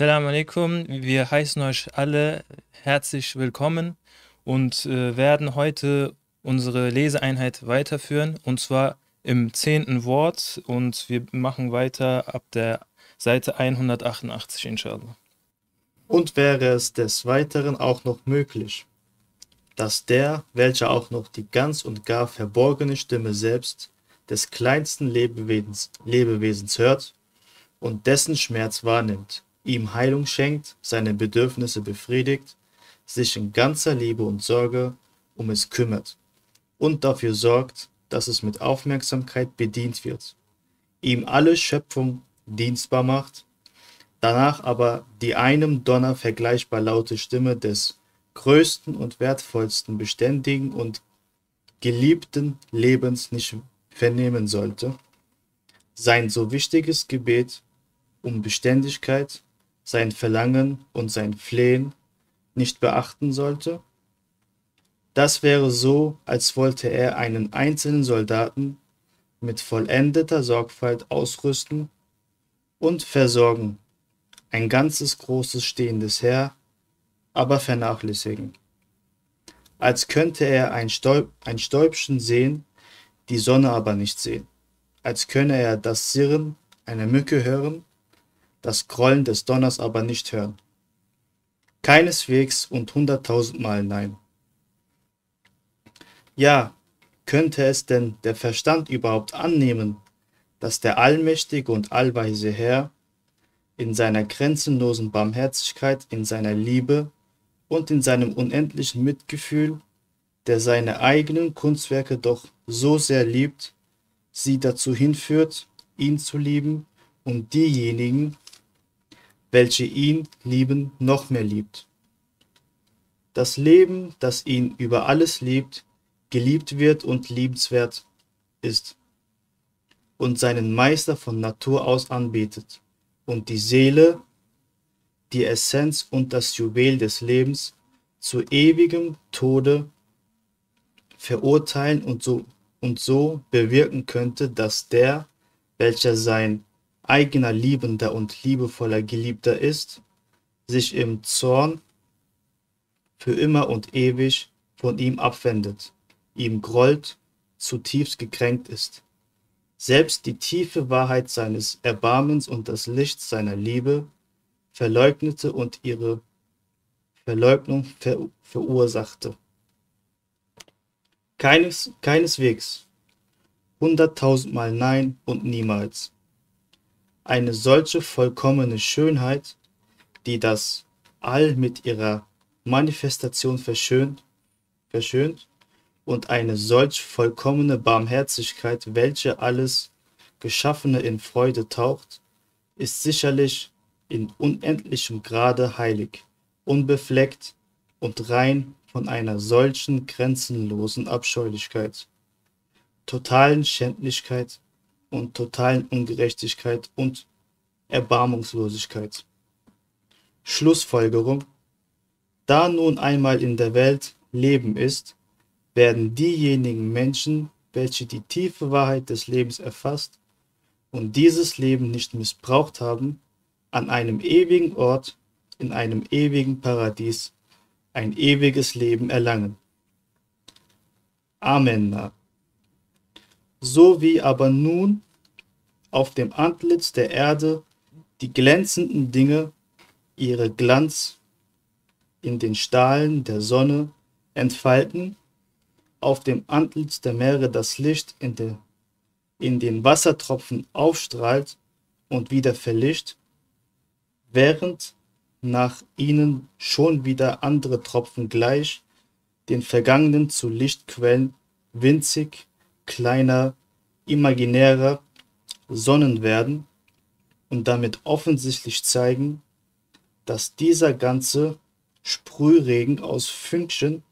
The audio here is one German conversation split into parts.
Assalamu alaikum, wir heißen euch alle herzlich willkommen und äh, werden heute unsere Leseeinheit weiterführen und zwar im zehnten Wort und wir machen weiter ab der Seite 188 inshallah. Und wäre es des Weiteren auch noch möglich, dass der, welcher auch noch die ganz und gar verborgene Stimme selbst des kleinsten Lebewesens, Lebewesens hört und dessen Schmerz wahrnimmt, ihm Heilung schenkt, seine Bedürfnisse befriedigt, sich in ganzer Liebe und Sorge um es kümmert und dafür sorgt, dass es mit Aufmerksamkeit bedient wird, ihm alle Schöpfung dienstbar macht, danach aber die einem Donner vergleichbar laute Stimme des größten und wertvollsten, beständigen und geliebten Lebens nicht vernehmen sollte, sein so wichtiges Gebet um Beständigkeit, sein Verlangen und sein Flehen nicht beachten sollte? Das wäre so, als wollte er einen einzelnen Soldaten mit vollendeter Sorgfalt ausrüsten und versorgen, ein ganzes großes stehendes Heer aber vernachlässigen. Als könnte er ein, Stäub, ein Stäubchen sehen, die Sonne aber nicht sehen. Als könne er das Sirren einer Mücke hören, das Grollen des Donners aber nicht hören. Keineswegs und hunderttausendmal nein. Ja, könnte es denn der Verstand überhaupt annehmen, dass der allmächtige und allweise Herr in seiner grenzenlosen Barmherzigkeit, in seiner Liebe und in seinem unendlichen Mitgefühl, der seine eigenen Kunstwerke doch so sehr liebt, sie dazu hinführt, ihn zu lieben und diejenigen, welche ihn lieben, noch mehr liebt. Das Leben, das ihn über alles liebt, geliebt wird und liebenswert ist und seinen Meister von Natur aus anbetet und die Seele, die Essenz und das Juwel des Lebens zu ewigem Tode verurteilen und so, und so bewirken könnte, dass der, welcher sein eigener liebender und liebevoller Geliebter ist, sich im Zorn für immer und ewig von ihm abwendet, ihm grollt, zutiefst gekränkt ist. Selbst die tiefe Wahrheit seines Erbarmens und das Licht seiner Liebe verleugnete und ihre Verleugnung ver verursachte. Keines, keineswegs, hunderttausendmal nein und niemals eine solche vollkommene Schönheit, die das All mit ihrer Manifestation verschönt, verschönt und eine solch vollkommene Barmherzigkeit, welche alles Geschaffene in Freude taucht, ist sicherlich in unendlichem Grade heilig, unbefleckt und rein von einer solchen grenzenlosen Abscheulichkeit, totalen Schändlichkeit und totalen Ungerechtigkeit und Erbarmungslosigkeit. Schlussfolgerung Da nun einmal in der Welt Leben ist, werden diejenigen Menschen, welche die tiefe Wahrheit des Lebens erfasst und dieses Leben nicht missbraucht haben, an einem ewigen Ort, in einem ewigen Paradies, ein ewiges Leben erlangen. Amen so wie aber nun auf dem Antlitz der Erde die glänzenden Dinge ihre Glanz in den Stahlen der Sonne entfalten, auf dem Antlitz der Meere das Licht in, de, in den Wassertropfen aufstrahlt und wieder verlischt, während nach ihnen schon wieder andere Tropfen gleich den vergangenen zu Lichtquellen winzig kleiner imaginärer Sonnen werden und damit offensichtlich zeigen, dass dieser ganze Sprühregen aus Fünkchen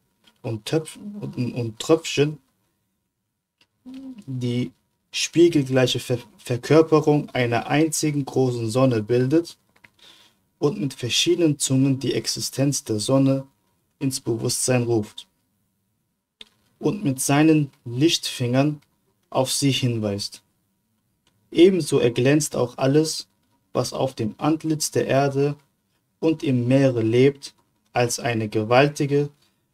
und, und, und Tröpfchen die spiegelgleiche Ver Verkörperung einer einzigen großen Sonne bildet und mit verschiedenen Zungen die Existenz der Sonne ins Bewusstsein ruft und mit seinen Lichtfingern auf sie hinweist. Ebenso erglänzt auch alles, was auf dem Antlitz der Erde und im Meere lebt, als eine gewaltige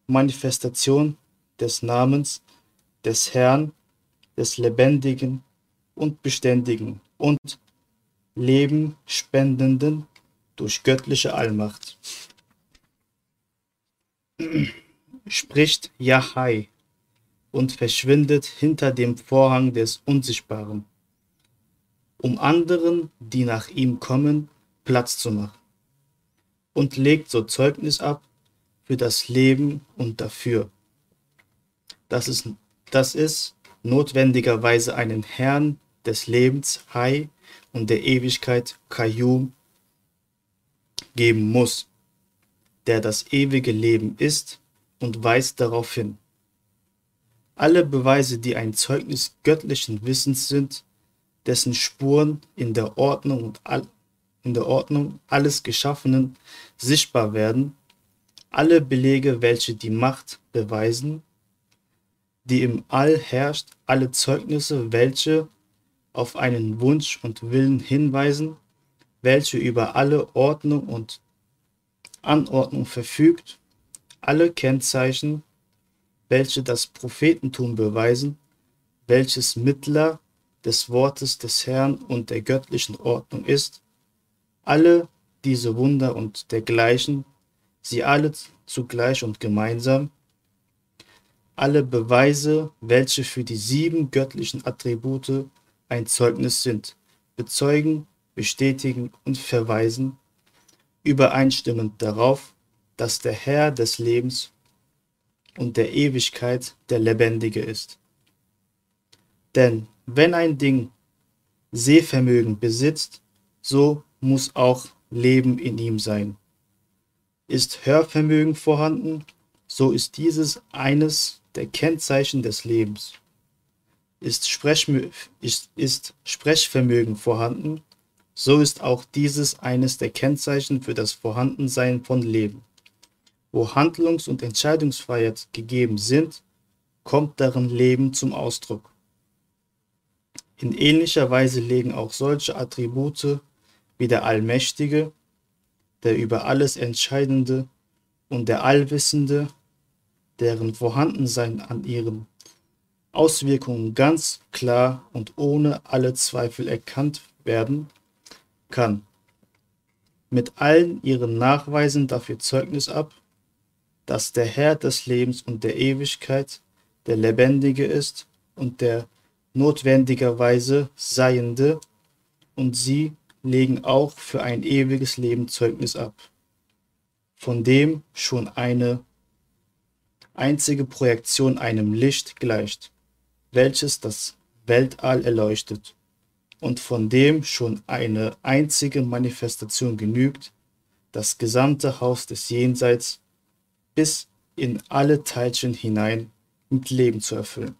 Manifestation des Namens des Herrn, des Lebendigen und Beständigen und Leben spendenden durch göttliche Allmacht. Spricht Yahai und verschwindet hinter dem Vorhang des Unsichtbaren, um anderen, die nach ihm kommen, Platz zu machen, und legt so Zeugnis ab für das Leben und dafür, dass es, dass es notwendigerweise einen Herrn des Lebens, Hai, und der Ewigkeit, Kayum, geben muss, der das ewige Leben ist und weist darauf hin. Alle Beweise, die ein Zeugnis göttlichen Wissens sind, dessen Spuren in der Ordnung und all, in der Ordnung alles Geschaffenen sichtbar werden, alle Belege, welche die Macht beweisen, die im All herrscht, alle Zeugnisse, welche auf einen Wunsch und Willen hinweisen, welche über alle Ordnung und Anordnung verfügt, alle Kennzeichen, welche das Prophetentum beweisen, welches Mittler des Wortes des Herrn und der göttlichen Ordnung ist, alle diese Wunder und dergleichen, sie alle zugleich und gemeinsam, alle Beweise, welche für die sieben göttlichen Attribute ein Zeugnis sind, bezeugen, bestätigen und verweisen, übereinstimmend darauf, dass der Herr des Lebens und der Ewigkeit der Lebendige ist. Denn wenn ein Ding Sehvermögen besitzt, so muss auch Leben in ihm sein. Ist Hörvermögen vorhanden, so ist dieses eines der Kennzeichen des Lebens. Ist, Sprechmö ist, ist Sprechvermögen vorhanden, so ist auch dieses eines der Kennzeichen für das Vorhandensein von Leben. Wo Handlungs- und Entscheidungsfreiheit gegeben sind, kommt darin Leben zum Ausdruck. In ähnlicher Weise legen auch solche Attribute wie der Allmächtige, der über alles Entscheidende und der Allwissende, deren Vorhandensein an ihren Auswirkungen ganz klar und ohne alle Zweifel erkannt werden kann. Mit allen ihren Nachweisen dafür Zeugnis ab, dass der Herr des Lebens und der Ewigkeit der Lebendige ist und der notwendigerweise Seiende, und sie legen auch für ein ewiges Leben Zeugnis ab, von dem schon eine einzige Projektion einem Licht gleicht welches das Weltall erleuchtet und von dem schon eine einzige Manifestation genügt, das gesamte Haus des Jenseits bis in alle Teilchen hinein mit Leben zu erfüllen.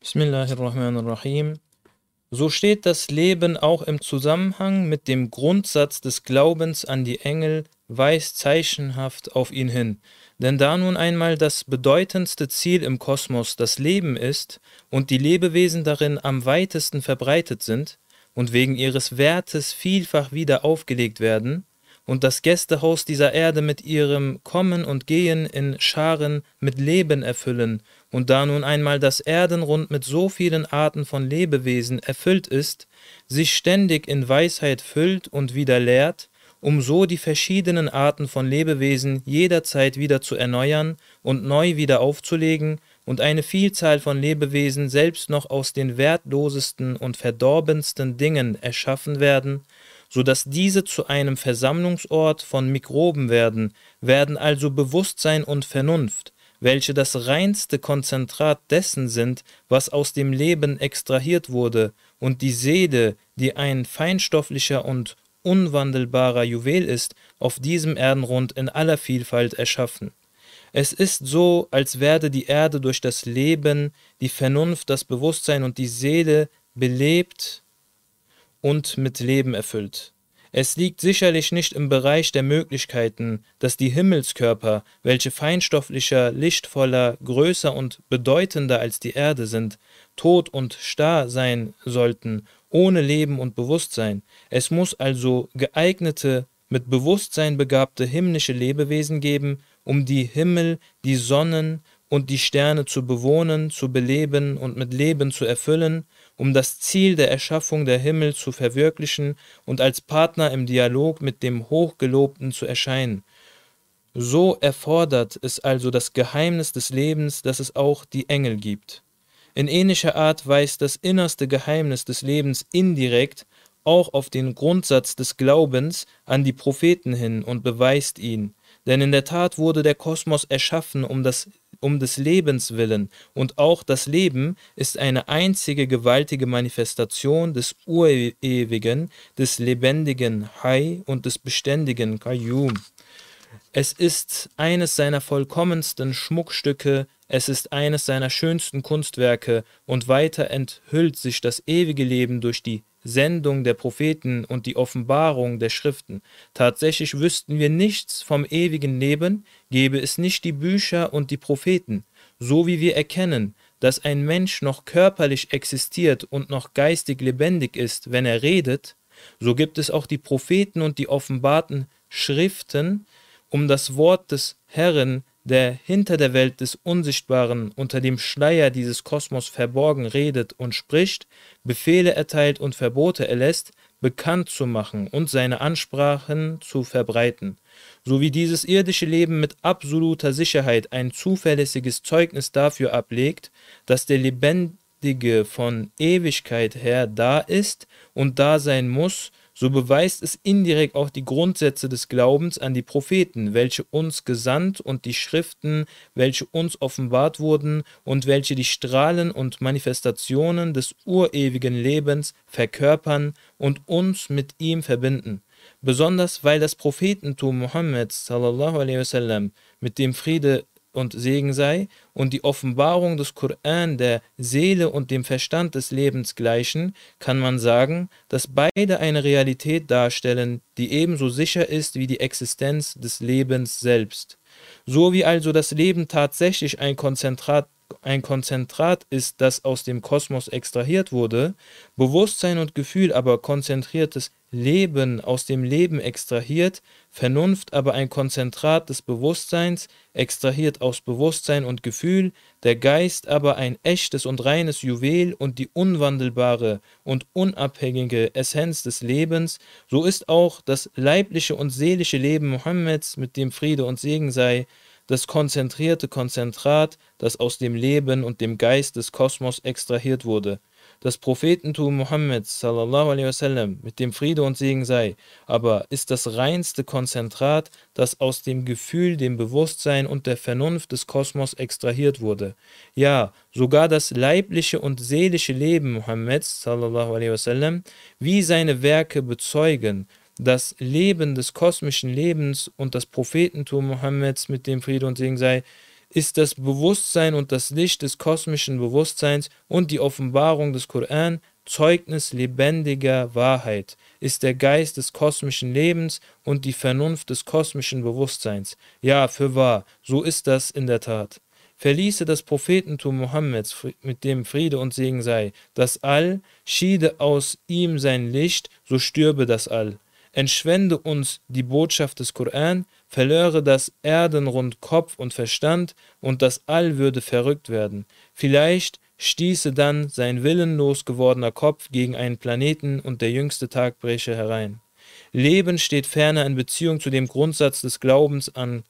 Bismillahirrahmanirrahim. So steht das Leben auch im Zusammenhang mit dem Grundsatz des Glaubens an die Engel, weist zeichenhaft auf ihn hin, denn da nun einmal das bedeutendste Ziel im Kosmos das Leben ist und die Lebewesen darin am weitesten verbreitet sind und wegen ihres Wertes vielfach wieder aufgelegt werden, und das Gästehaus dieser Erde mit ihrem Kommen und Gehen in Scharen mit Leben erfüllen, und da nun einmal das Erdenrund mit so vielen Arten von Lebewesen erfüllt ist, sich ständig in Weisheit füllt und wieder lehrt, um so die verschiedenen Arten von Lebewesen jederzeit wieder zu erneuern und neu wieder aufzulegen und eine Vielzahl von Lebewesen selbst noch aus den wertlosesten und verdorbensten Dingen erschaffen werden, so dass diese zu einem Versammlungsort von Mikroben werden, werden also Bewusstsein und Vernunft, welche das reinste Konzentrat dessen sind, was aus dem Leben extrahiert wurde, und die Seele, die ein feinstofflicher und unwandelbarer Juwel ist, auf diesem Erdenrund in aller Vielfalt erschaffen. Es ist so, als werde die Erde durch das Leben, die Vernunft, das Bewusstsein und die Seele belebt und mit Leben erfüllt. Es liegt sicherlich nicht im Bereich der Möglichkeiten, dass die Himmelskörper, welche feinstofflicher, lichtvoller, größer und bedeutender als die Erde sind, tot und starr sein sollten ohne Leben und Bewusstsein. Es muss also geeignete mit Bewusstsein begabte himmlische Lebewesen geben, um die Himmel, die Sonnen und die Sterne zu bewohnen, zu beleben und mit Leben zu erfüllen, um das Ziel der Erschaffung der Himmel zu verwirklichen und als Partner im Dialog mit dem Hochgelobten zu erscheinen. So erfordert es also das Geheimnis des Lebens, dass es auch die Engel gibt. In ähnlicher Art weist das innerste Geheimnis des Lebens indirekt auch auf den Grundsatz des Glaubens an die Propheten hin und beweist ihn. Denn in der Tat wurde der Kosmos erschaffen um, das, um des Lebens willen, und auch das Leben ist eine einzige gewaltige Manifestation des Urewigen, des lebendigen Hai und des beständigen Qayyum. Es ist eines seiner vollkommensten Schmuckstücke, es ist eines seiner schönsten Kunstwerke, und weiter enthüllt sich das ewige Leben durch die Sendung der Propheten und die Offenbarung der Schriften. Tatsächlich wüssten wir nichts vom ewigen Leben, gäbe es nicht die Bücher und die Propheten, so wie wir erkennen, dass ein Mensch noch körperlich existiert und noch geistig lebendig ist, wenn er redet, so gibt es auch die Propheten und die offenbarten Schriften, um das Wort des Herrn der hinter der Welt des Unsichtbaren unter dem Schleier dieses Kosmos verborgen redet und spricht, Befehle erteilt und Verbote erlässt, bekannt zu machen und seine Ansprachen zu verbreiten, so wie dieses irdische Leben mit absoluter Sicherheit ein zuverlässiges Zeugnis dafür ablegt, dass der Lebendige von Ewigkeit her da ist und da sein muss, so beweist es indirekt auch die Grundsätze des Glaubens an die Propheten, welche uns gesandt und die Schriften, welche uns offenbart wurden und welche die Strahlen und Manifestationen des urewigen Lebens verkörpern und uns mit ihm verbinden. Besonders weil das Prophetentum Mohammeds sallallahu alaihi wasallam mit dem Friede und Segen sei und die Offenbarung des Koran der Seele und dem Verstand des Lebens gleichen, kann man sagen, dass beide eine Realität darstellen, die ebenso sicher ist wie die Existenz des Lebens selbst. So wie also das Leben tatsächlich ein Konzentrat ein Konzentrat ist, das aus dem Kosmos extrahiert wurde, Bewusstsein und Gefühl aber konzentriertes Leben aus dem Leben extrahiert, Vernunft aber ein Konzentrat des Bewusstseins, extrahiert aus Bewusstsein und Gefühl, der Geist aber ein echtes und reines Juwel und die unwandelbare und unabhängige Essenz des Lebens, so ist auch das leibliche und seelische Leben Mohammeds, mit dem Friede und Segen sei, das konzentrierte Konzentrat, das aus dem Leben und dem Geist des Kosmos extrahiert wurde. Das Prophetentum Mohammeds sallallahu alaihi wasallam, mit dem Friede und Segen sei, aber ist das reinste Konzentrat, das aus dem Gefühl, dem Bewusstsein und der Vernunft des Kosmos extrahiert wurde. Ja, sogar das leibliche und seelische Leben Mohammeds sallallahu alaihi wasallam, wie seine Werke bezeugen, das Leben des kosmischen Lebens und das Prophetentum Mohammeds, mit dem Friede und Segen sei, ist das Bewusstsein und das Licht des kosmischen Bewusstseins und die Offenbarung des Koran Zeugnis lebendiger Wahrheit, ist der Geist des kosmischen Lebens und die Vernunft des kosmischen Bewusstseins. Ja, für wahr, so ist das in der Tat. Verließe das Prophetentum Mohammeds, mit dem Friede und Segen sei, das All, schiede aus ihm sein Licht, so stürbe das All entschwende uns die Botschaft des Koran, verlöre das Erdenrund Kopf und Verstand, und das All würde verrückt werden. Vielleicht stieße dann sein willenlos gewordener Kopf gegen einen Planeten und der jüngste Tag bräche herein. Leben steht ferner in Beziehung zu dem Grundsatz des Glaubens an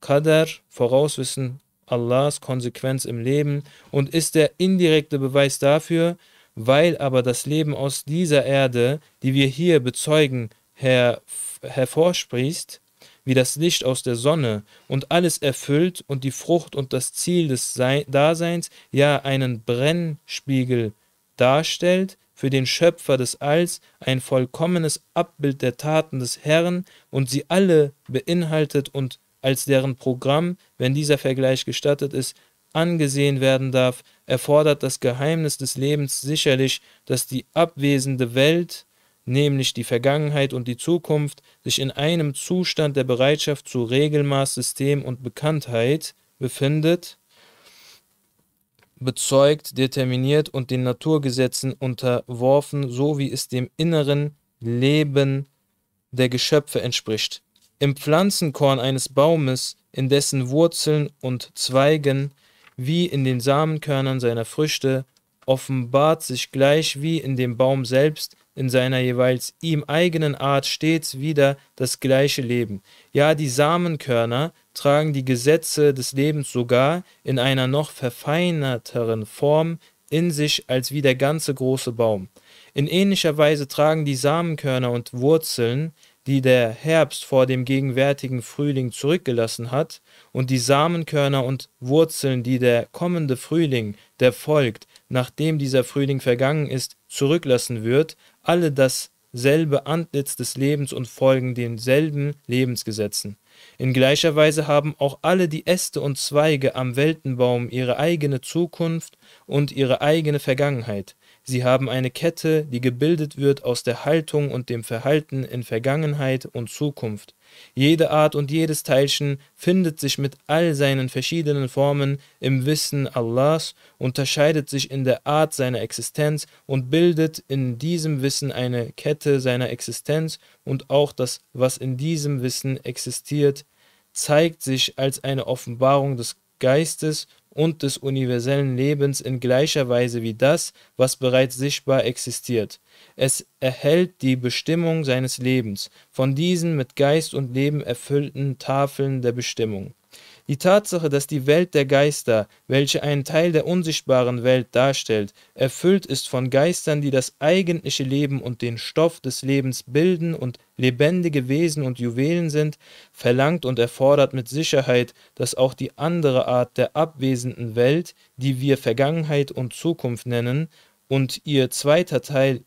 Qadar, Vorauswissen Allahs Konsequenz im Leben und ist der indirekte Beweis dafür, weil aber das Leben aus dieser Erde, die wir hier bezeugen, her, hervorsprießt, wie das Licht aus der Sonne und alles erfüllt und die Frucht und das Ziel des Sei Daseins, ja einen Brennspiegel darstellt, für den Schöpfer des Alls ein vollkommenes Abbild der Taten des Herrn und sie alle beinhaltet und als deren Programm, wenn dieser Vergleich gestattet ist, angesehen werden darf, erfordert das Geheimnis des Lebens sicherlich, dass die abwesende Welt nämlich die Vergangenheit und die Zukunft, sich in einem Zustand der Bereitschaft zu Regelmaß, System und Bekanntheit befindet, bezeugt, determiniert und den Naturgesetzen unterworfen, so wie es dem inneren Leben der Geschöpfe entspricht. Im Pflanzenkorn eines Baumes, in dessen Wurzeln und Zweigen wie in den Samenkörnern seiner Früchte offenbart sich gleich wie in dem Baum selbst in seiner jeweils ihm eigenen Art stets wieder das gleiche Leben. Ja, die Samenkörner tragen die Gesetze des Lebens sogar in einer noch verfeinerteren Form in sich als wie der ganze große Baum. In ähnlicher Weise tragen die Samenkörner und Wurzeln, die der Herbst vor dem gegenwärtigen Frühling zurückgelassen hat, und die Samenkörner und Wurzeln, die der kommende Frühling, der folgt, nachdem dieser Frühling vergangen ist, zurücklassen wird, alle dasselbe Antlitz des Lebens und folgen denselben Lebensgesetzen. In gleicher Weise haben auch alle die Äste und Zweige am Weltenbaum ihre eigene Zukunft und ihre eigene Vergangenheit. Sie haben eine Kette, die gebildet wird aus der Haltung und dem Verhalten in Vergangenheit und Zukunft. Jede Art und jedes Teilchen findet sich mit all seinen verschiedenen Formen im Wissen Allahs, unterscheidet sich in der Art seiner Existenz und bildet in diesem Wissen eine Kette seiner Existenz und auch das, was in diesem Wissen existiert, zeigt sich als eine Offenbarung des Geistes und des universellen Lebens in gleicher Weise wie das, was bereits sichtbar existiert. Es erhält die Bestimmung seines Lebens von diesen mit Geist und Leben erfüllten Tafeln der Bestimmung. Die Tatsache, dass die Welt der Geister, welche einen Teil der unsichtbaren Welt darstellt, erfüllt ist von Geistern, die das eigentliche Leben und den Stoff des Lebens bilden und lebendige Wesen und Juwelen sind, verlangt und erfordert mit Sicherheit, dass auch die andere Art der abwesenden Welt, die wir Vergangenheit und Zukunft nennen, und ihr zweiter Teil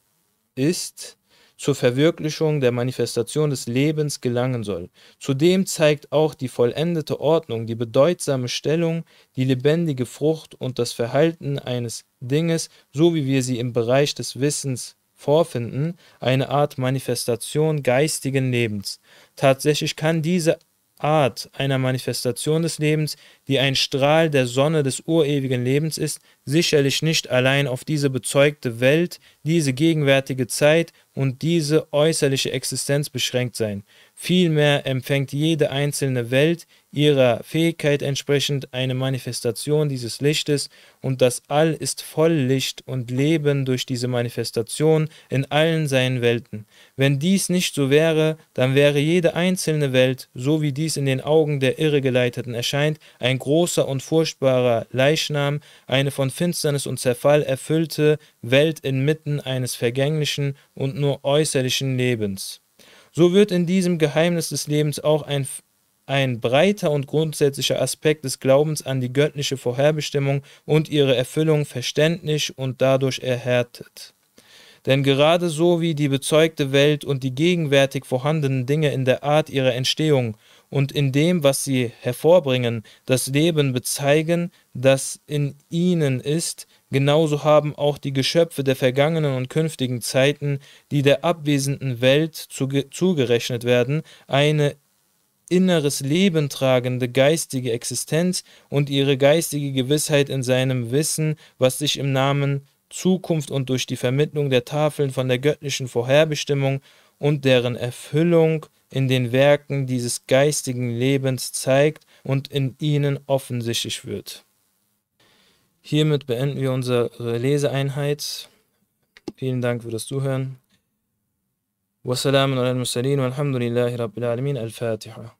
ist, zur Verwirklichung der Manifestation des Lebens gelangen soll. Zudem zeigt auch die vollendete Ordnung die bedeutsame Stellung, die lebendige Frucht und das Verhalten eines Dinges, so wie wir sie im Bereich des Wissens vorfinden, eine Art Manifestation geistigen Lebens. Tatsächlich kann diese Art einer Manifestation des Lebens, die ein Strahl der Sonne des urewigen Lebens ist, sicherlich nicht allein auf diese bezeugte Welt, diese gegenwärtige Zeit und diese äußerliche Existenz beschränkt sein. Vielmehr empfängt jede einzelne Welt ihrer Fähigkeit entsprechend eine Manifestation dieses Lichtes und das All ist voll Licht und Leben durch diese Manifestation in allen seinen Welten. Wenn dies nicht so wäre, dann wäre jede einzelne Welt, so wie dies in den Augen der Irregeleiteten erscheint, ein großer und furchtbarer Leichnam, eine von Finsternis und Zerfall erfüllte Welt inmitten eines vergänglichen und nur äußerlichen Lebens. So wird in diesem Geheimnis des Lebens auch ein ein breiter und grundsätzlicher Aspekt des Glaubens an die göttliche Vorherbestimmung und ihre Erfüllung verständlich und dadurch erhärtet. Denn gerade so wie die bezeugte Welt und die gegenwärtig vorhandenen Dinge in der Art ihrer Entstehung und in dem, was sie hervorbringen, das Leben bezeigen, das in ihnen ist, genauso haben auch die Geschöpfe der vergangenen und künftigen Zeiten, die der abwesenden Welt zugerechnet werden, eine inneres Leben tragende geistige Existenz und ihre geistige Gewissheit in seinem Wissen, was sich im Namen Zukunft und durch die Vermittlung der Tafeln von der göttlichen Vorherbestimmung und deren Erfüllung in den Werken dieses geistigen Lebens zeigt und in ihnen offensichtlich wird. Hiermit beenden wir unsere Leseeinheit. Vielen Dank für das Zuhören. Wassalamun ala al-Mursalin walhamdulillahi rabbil alamin. Al-Fatiha.